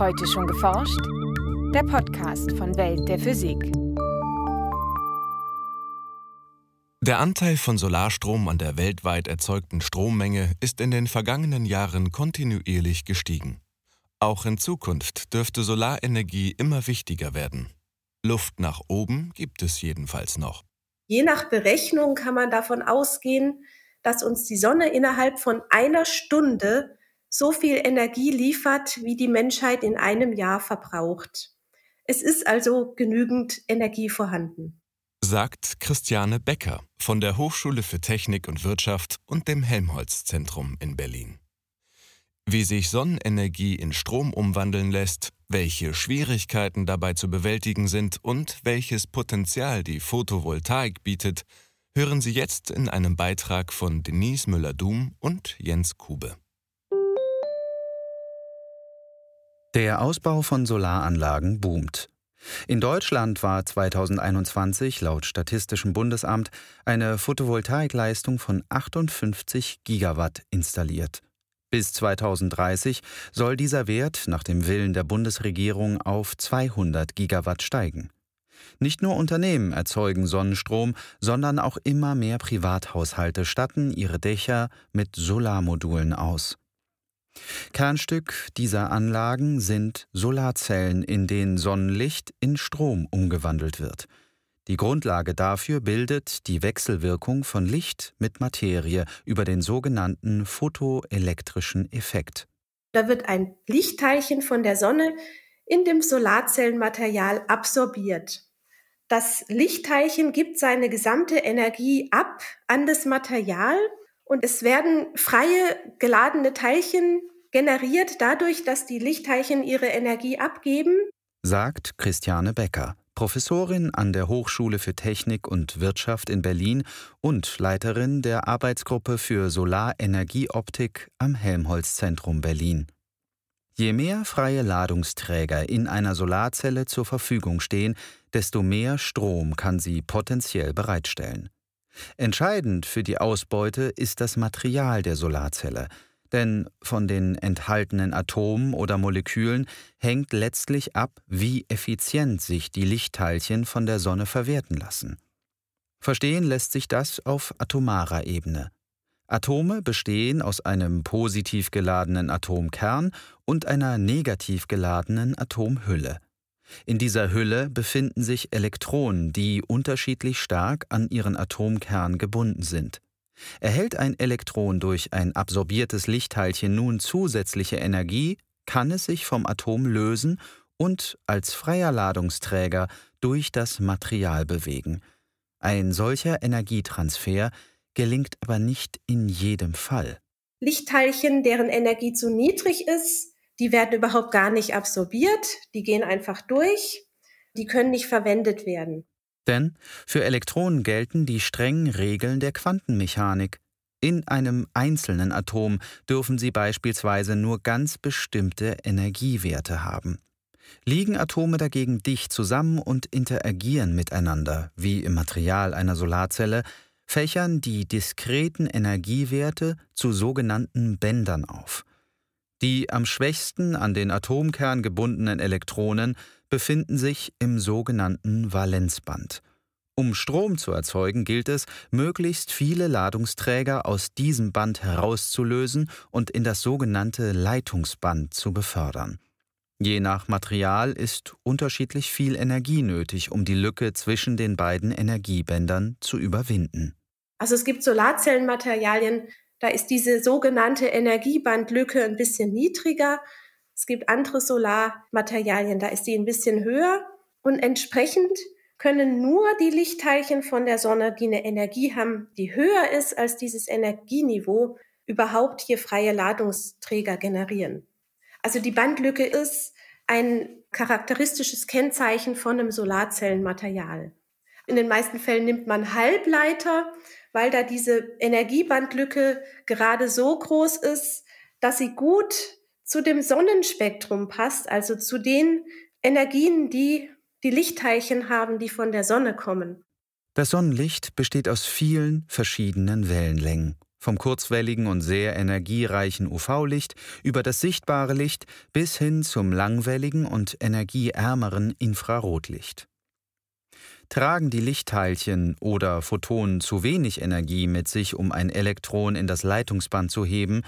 Heute schon geforscht? Der Podcast von Welt der Physik. Der Anteil von Solarstrom an der weltweit erzeugten Strommenge ist in den vergangenen Jahren kontinuierlich gestiegen. Auch in Zukunft dürfte Solarenergie immer wichtiger werden. Luft nach oben gibt es jedenfalls noch. Je nach Berechnung kann man davon ausgehen, dass uns die Sonne innerhalb von einer Stunde so viel Energie liefert, wie die Menschheit in einem Jahr verbraucht. Es ist also genügend Energie vorhanden. Sagt Christiane Becker von der Hochschule für Technik und Wirtschaft und dem Helmholtz-Zentrum in Berlin. Wie sich Sonnenenergie in Strom umwandeln lässt, welche Schwierigkeiten dabei zu bewältigen sind und welches Potenzial die Photovoltaik bietet, hören Sie jetzt in einem Beitrag von Denise Müller-Dum und Jens Kube. Der Ausbau von Solaranlagen boomt. In Deutschland war 2021 laut Statistischem Bundesamt eine Photovoltaikleistung von 58 Gigawatt installiert. Bis 2030 soll dieser Wert nach dem Willen der Bundesregierung auf 200 Gigawatt steigen. Nicht nur Unternehmen erzeugen Sonnenstrom, sondern auch immer mehr Privathaushalte statten ihre Dächer mit Solarmodulen aus. Kernstück dieser Anlagen sind Solarzellen, in denen Sonnenlicht in Strom umgewandelt wird. Die Grundlage dafür bildet die Wechselwirkung von Licht mit Materie über den sogenannten photoelektrischen Effekt. Da wird ein Lichtteilchen von der Sonne in dem Solarzellenmaterial absorbiert. Das Lichtteilchen gibt seine gesamte Energie ab an das Material und es werden freie geladene Teilchen generiert dadurch, dass die Lichtteilchen ihre Energie abgeben, sagt Christiane Becker, Professorin an der Hochschule für Technik und Wirtschaft in Berlin und Leiterin der Arbeitsgruppe für Solarenergieoptik am Helmholtz-Zentrum Berlin. Je mehr freie Ladungsträger in einer Solarzelle zur Verfügung stehen, desto mehr Strom kann sie potenziell bereitstellen. Entscheidend für die Ausbeute ist das Material der Solarzelle, denn von den enthaltenen Atomen oder Molekülen hängt letztlich ab, wie effizient sich die Lichtteilchen von der Sonne verwerten lassen. Verstehen lässt sich das auf atomarer Ebene. Atome bestehen aus einem positiv geladenen Atomkern und einer negativ geladenen Atomhülle. In dieser Hülle befinden sich Elektronen, die unterschiedlich stark an ihren Atomkern gebunden sind. Erhält ein Elektron durch ein absorbiertes Lichtteilchen nun zusätzliche Energie, kann es sich vom Atom lösen und als freier Ladungsträger durch das Material bewegen. Ein solcher Energietransfer gelingt aber nicht in jedem Fall. Lichtteilchen, deren Energie zu niedrig ist, die werden überhaupt gar nicht absorbiert, die gehen einfach durch, die können nicht verwendet werden. Denn für Elektronen gelten die strengen Regeln der Quantenmechanik. In einem einzelnen Atom dürfen sie beispielsweise nur ganz bestimmte Energiewerte haben. Liegen Atome dagegen dicht zusammen und interagieren miteinander, wie im Material einer Solarzelle, fächern die diskreten Energiewerte zu sogenannten Bändern auf. Die am schwächsten an den Atomkern gebundenen Elektronen befinden sich im sogenannten Valenzband. Um Strom zu erzeugen, gilt es, möglichst viele Ladungsträger aus diesem Band herauszulösen und in das sogenannte Leitungsband zu befördern. Je nach Material ist unterschiedlich viel Energie nötig, um die Lücke zwischen den beiden Energiebändern zu überwinden. Also es gibt Solarzellenmaterialien, da ist diese sogenannte Energiebandlücke ein bisschen niedriger. Es gibt andere Solarmaterialien, da ist die ein bisschen höher. Und entsprechend können nur die Lichtteilchen von der Sonne, die eine Energie haben, die höher ist als dieses Energieniveau, überhaupt hier freie Ladungsträger generieren. Also die Bandlücke ist ein charakteristisches Kennzeichen von einem Solarzellenmaterial. In den meisten Fällen nimmt man Halbleiter, weil da diese Energiebandlücke gerade so groß ist, dass sie gut zu dem Sonnenspektrum passt, also zu den Energien, die die Lichtteilchen haben, die von der Sonne kommen. Das Sonnenlicht besteht aus vielen verschiedenen Wellenlängen. vom kurzwelligen und sehr energiereichen UV-Licht über das sichtbare Licht bis hin zum langwelligen und energieärmeren Infrarotlicht. Tragen die Lichtteilchen oder Photonen zu wenig Energie mit sich, um ein Elektron in das Leitungsband zu heben,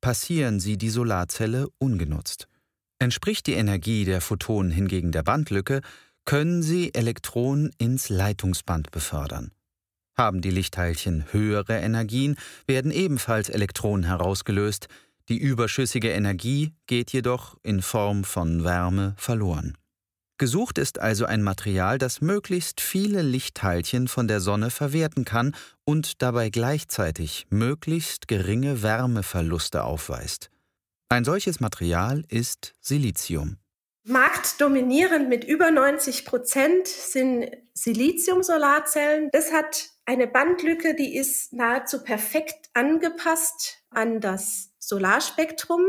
passieren sie die Solarzelle ungenutzt. Entspricht die Energie der Photonen hingegen der Bandlücke, können sie Elektronen ins Leitungsband befördern. Haben die Lichtteilchen höhere Energien, werden ebenfalls Elektronen herausgelöst, die überschüssige Energie geht jedoch in Form von Wärme verloren. Gesucht ist also ein Material, das möglichst viele Lichtteilchen von der Sonne verwerten kann und dabei gleichzeitig möglichst geringe Wärmeverluste aufweist. Ein solches Material ist Silizium. Marktdominierend mit über 90 Prozent sind Silizium-Solarzellen. Das hat eine Bandlücke, die ist nahezu perfekt angepasst an das Solarspektrum.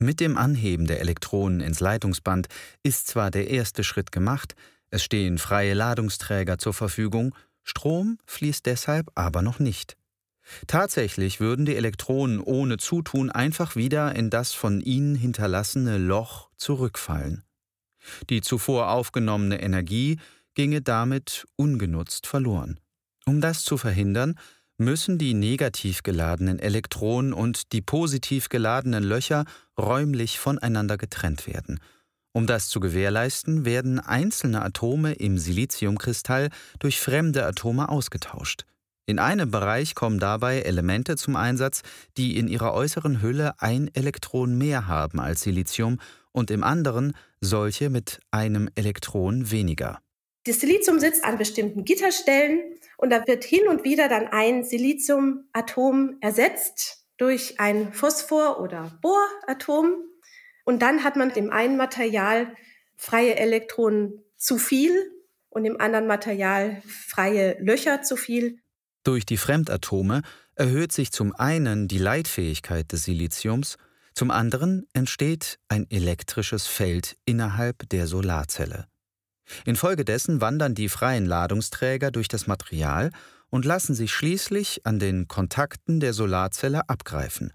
Mit dem Anheben der Elektronen ins Leitungsband ist zwar der erste Schritt gemacht, es stehen freie Ladungsträger zur Verfügung, Strom fließt deshalb aber noch nicht. Tatsächlich würden die Elektronen ohne Zutun einfach wieder in das von ihnen hinterlassene Loch zurückfallen. Die zuvor aufgenommene Energie ginge damit ungenutzt verloren. Um das zu verhindern, müssen die negativ geladenen Elektronen und die positiv geladenen Löcher räumlich voneinander getrennt werden. Um das zu gewährleisten, werden einzelne Atome im Siliziumkristall durch fremde Atome ausgetauscht. In einem Bereich kommen dabei Elemente zum Einsatz, die in ihrer äußeren Hülle ein Elektron mehr haben als Silizium und im anderen solche mit einem Elektron weniger. Das Silizium sitzt an bestimmten Gitterstellen und da wird hin und wieder dann ein Siliziumatom ersetzt durch ein Phosphor- oder Bohratom. Und dann hat man dem einen Material freie Elektronen zu viel und im anderen Material freie Löcher zu viel. Durch die Fremdatome erhöht sich zum einen die Leitfähigkeit des Siliziums, zum anderen entsteht ein elektrisches Feld innerhalb der Solarzelle. Infolgedessen wandern die freien Ladungsträger durch das Material und lassen sich schließlich an den Kontakten der Solarzelle abgreifen.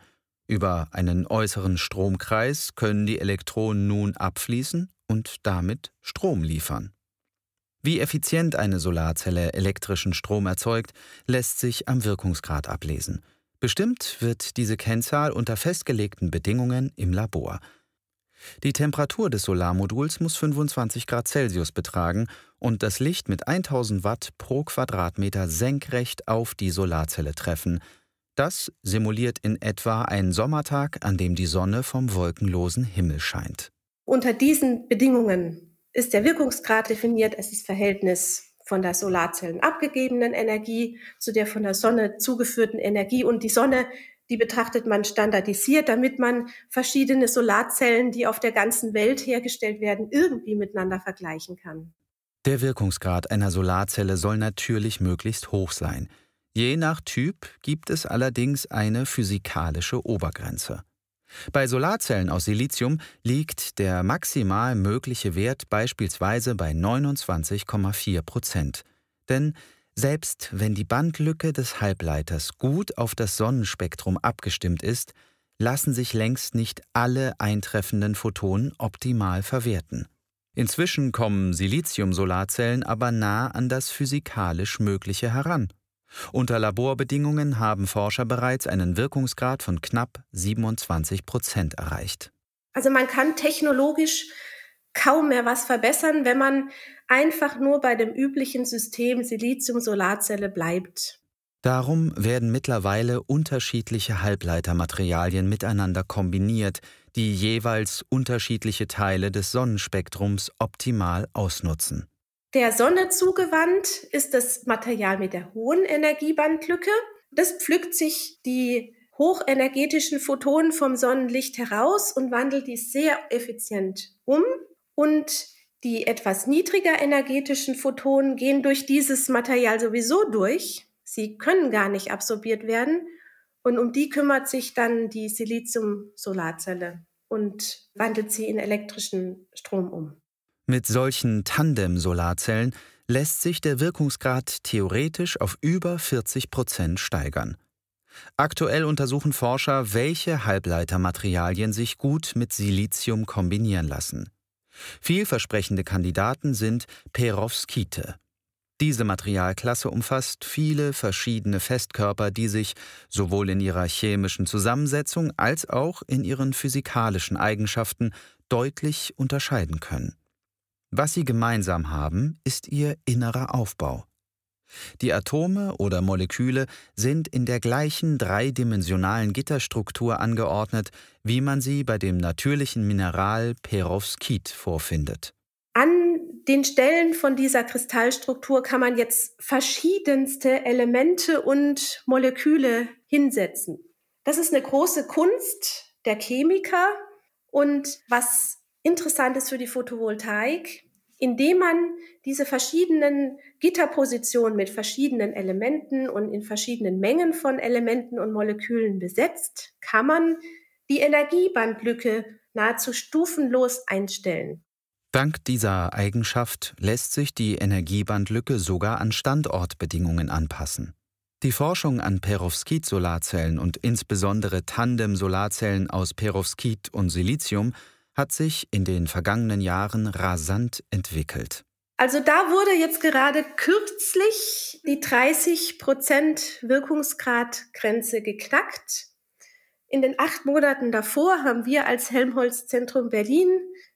Über einen äußeren Stromkreis können die Elektronen nun abfließen und damit Strom liefern. Wie effizient eine Solarzelle elektrischen Strom erzeugt, lässt sich am Wirkungsgrad ablesen. Bestimmt wird diese Kennzahl unter festgelegten Bedingungen im Labor. Die Temperatur des Solarmoduls muss 25 Grad Celsius betragen und das Licht mit 1000 Watt pro Quadratmeter senkrecht auf die Solarzelle treffen. Das simuliert in etwa einen Sommertag, an dem die Sonne vom wolkenlosen Himmel scheint. Unter diesen Bedingungen ist der Wirkungsgrad definiert als das Verhältnis von der Solarzellen abgegebenen Energie zu der von der Sonne zugeführten Energie. Und die Sonne, die betrachtet man standardisiert, damit man verschiedene Solarzellen, die auf der ganzen Welt hergestellt werden, irgendwie miteinander vergleichen kann. Der Wirkungsgrad einer Solarzelle soll natürlich möglichst hoch sein. Je nach Typ gibt es allerdings eine physikalische Obergrenze. Bei Solarzellen aus Silizium liegt der maximal mögliche Wert beispielsweise bei 29,4 Prozent. Denn selbst wenn die Bandlücke des Halbleiters gut auf das Sonnenspektrum abgestimmt ist, lassen sich längst nicht alle eintreffenden Photonen optimal verwerten. Inzwischen kommen Silizium-Solarzellen aber nah an das physikalisch Mögliche heran. Unter Laborbedingungen haben Forscher bereits einen Wirkungsgrad von knapp 27 Prozent erreicht. Also man kann technologisch kaum mehr was verbessern, wenn man einfach nur bei dem üblichen System Silizium-Solarzelle bleibt. Darum werden mittlerweile unterschiedliche Halbleitermaterialien miteinander kombiniert, die jeweils unterschiedliche Teile des Sonnenspektrums optimal ausnutzen. Der Sonne zugewandt ist das Material mit der hohen Energiebandlücke. Das pflückt sich die hochenergetischen Photonen vom Sonnenlicht heraus und wandelt die sehr effizient um. Und die etwas niedriger energetischen Photonen gehen durch dieses Material sowieso durch. Sie können gar nicht absorbiert werden. Und um die kümmert sich dann die Silizium-Solarzelle und wandelt sie in elektrischen Strom um. Mit solchen Tandem-Solarzellen lässt sich der Wirkungsgrad theoretisch auf über 40 Prozent steigern. Aktuell untersuchen Forscher, welche Halbleitermaterialien sich gut mit Silizium kombinieren lassen. Vielversprechende Kandidaten sind Perovskite. Diese Materialklasse umfasst viele verschiedene Festkörper, die sich sowohl in ihrer chemischen Zusammensetzung als auch in ihren physikalischen Eigenschaften deutlich unterscheiden können. Was sie gemeinsam haben, ist ihr innerer Aufbau. Die Atome oder Moleküle sind in der gleichen dreidimensionalen Gitterstruktur angeordnet, wie man sie bei dem natürlichen Mineral Perovskit vorfindet. An den Stellen von dieser Kristallstruktur kann man jetzt verschiedenste Elemente und Moleküle hinsetzen. Das ist eine große Kunst der Chemiker und was interessant ist für die Photovoltaik, indem man diese verschiedenen Gitterpositionen mit verschiedenen Elementen und in verschiedenen Mengen von Elementen und Molekülen besetzt, kann man die Energiebandlücke nahezu stufenlos einstellen. Dank dieser Eigenschaft lässt sich die Energiebandlücke sogar an Standortbedingungen anpassen. Die Forschung an Perovskit-Solarzellen und insbesondere Tandem-Solarzellen aus Perovskit und Silizium hat sich in den vergangenen Jahren rasant entwickelt. Also da wurde jetzt gerade kürzlich die 30 Prozent Wirkungsgradgrenze geknackt. In den acht Monaten davor haben wir als Helmholtz-Zentrum Berlin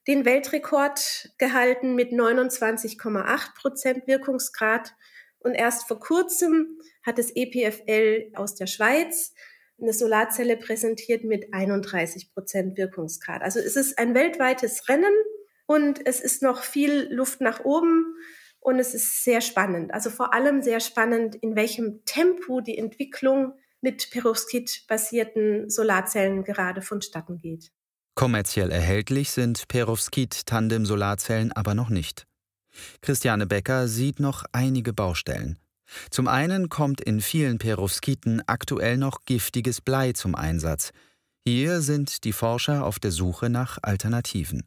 den Weltrekord gehalten mit 29,8 Prozent Wirkungsgrad. Und erst vor kurzem hat das EPFL aus der Schweiz eine Solarzelle präsentiert mit 31 Prozent Wirkungsgrad. Also es ist ein weltweites Rennen und es ist noch viel Luft nach oben und es ist sehr spannend. Also vor allem sehr spannend, in welchem Tempo die Entwicklung mit Perovskit-basierten Solarzellen gerade vonstatten geht. Kommerziell erhältlich sind Perovskit-Tandem-Solarzellen aber noch nicht. Christiane Becker sieht noch einige Baustellen. Zum einen kommt in vielen Perovskiten aktuell noch giftiges Blei zum Einsatz. Hier sind die Forscher auf der Suche nach Alternativen.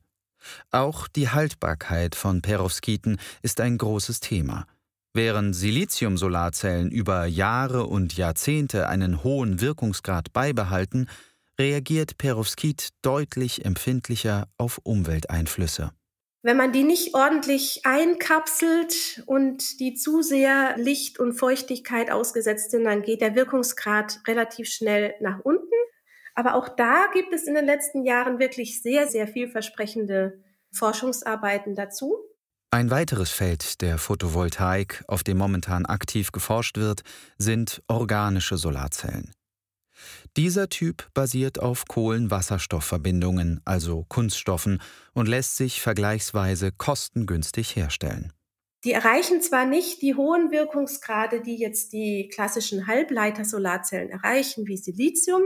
Auch die Haltbarkeit von Perovskiten ist ein großes Thema. Während Silizium-Solarzellen über Jahre und Jahrzehnte einen hohen Wirkungsgrad beibehalten, reagiert Perovskit deutlich empfindlicher auf Umwelteinflüsse. Wenn man die nicht ordentlich einkapselt und die zu sehr Licht und Feuchtigkeit ausgesetzt sind, dann geht der Wirkungsgrad relativ schnell nach unten. Aber auch da gibt es in den letzten Jahren wirklich sehr, sehr vielversprechende Forschungsarbeiten dazu. Ein weiteres Feld der Photovoltaik, auf dem momentan aktiv geforscht wird, sind organische Solarzellen. Dieser Typ basiert auf Kohlenwasserstoffverbindungen, also Kunststoffen, und lässt sich vergleichsweise kostengünstig herstellen. Die erreichen zwar nicht die hohen Wirkungsgrade, die jetzt die klassischen Halbleiter-Solarzellen erreichen, wie Silizium,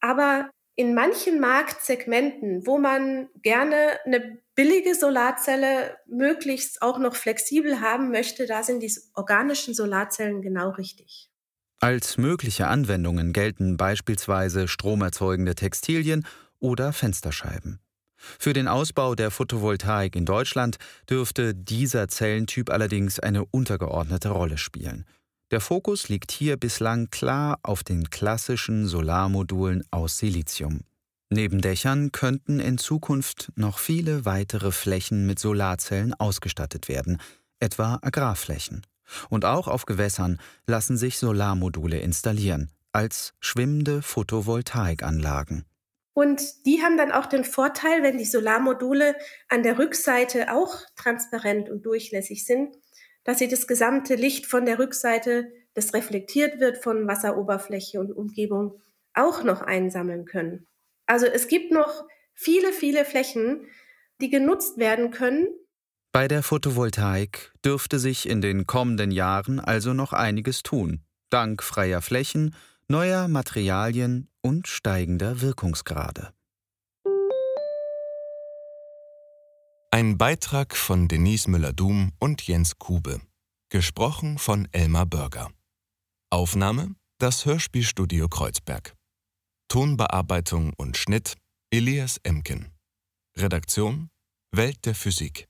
aber in manchen Marktsegmenten, wo man gerne eine billige Solarzelle möglichst auch noch flexibel haben möchte, da sind die organischen Solarzellen genau richtig. Als mögliche Anwendungen gelten beispielsweise stromerzeugende Textilien oder Fensterscheiben. Für den Ausbau der Photovoltaik in Deutschland dürfte dieser Zellentyp allerdings eine untergeordnete Rolle spielen. Der Fokus liegt hier bislang klar auf den klassischen Solarmodulen aus Silizium. Neben Dächern könnten in Zukunft noch viele weitere Flächen mit Solarzellen ausgestattet werden, etwa Agrarflächen. Und auch auf Gewässern lassen sich Solarmodule installieren, als schwimmende Photovoltaikanlagen. Und die haben dann auch den Vorteil, wenn die Solarmodule an der Rückseite auch transparent und durchlässig sind, dass sie das gesamte Licht von der Rückseite, das reflektiert wird von Wasseroberfläche und Umgebung, auch noch einsammeln können. Also es gibt noch viele, viele Flächen, die genutzt werden können, bei der Photovoltaik dürfte sich in den kommenden Jahren also noch einiges tun, dank freier Flächen, neuer Materialien und steigender Wirkungsgrade. Ein Beitrag von Denise Müller-Dum und Jens Kube. Gesprochen von Elmar Börger. Aufnahme: Das Hörspielstudio Kreuzberg. Tonbearbeitung und Schnitt: Elias Emken. Redaktion: Welt der Physik.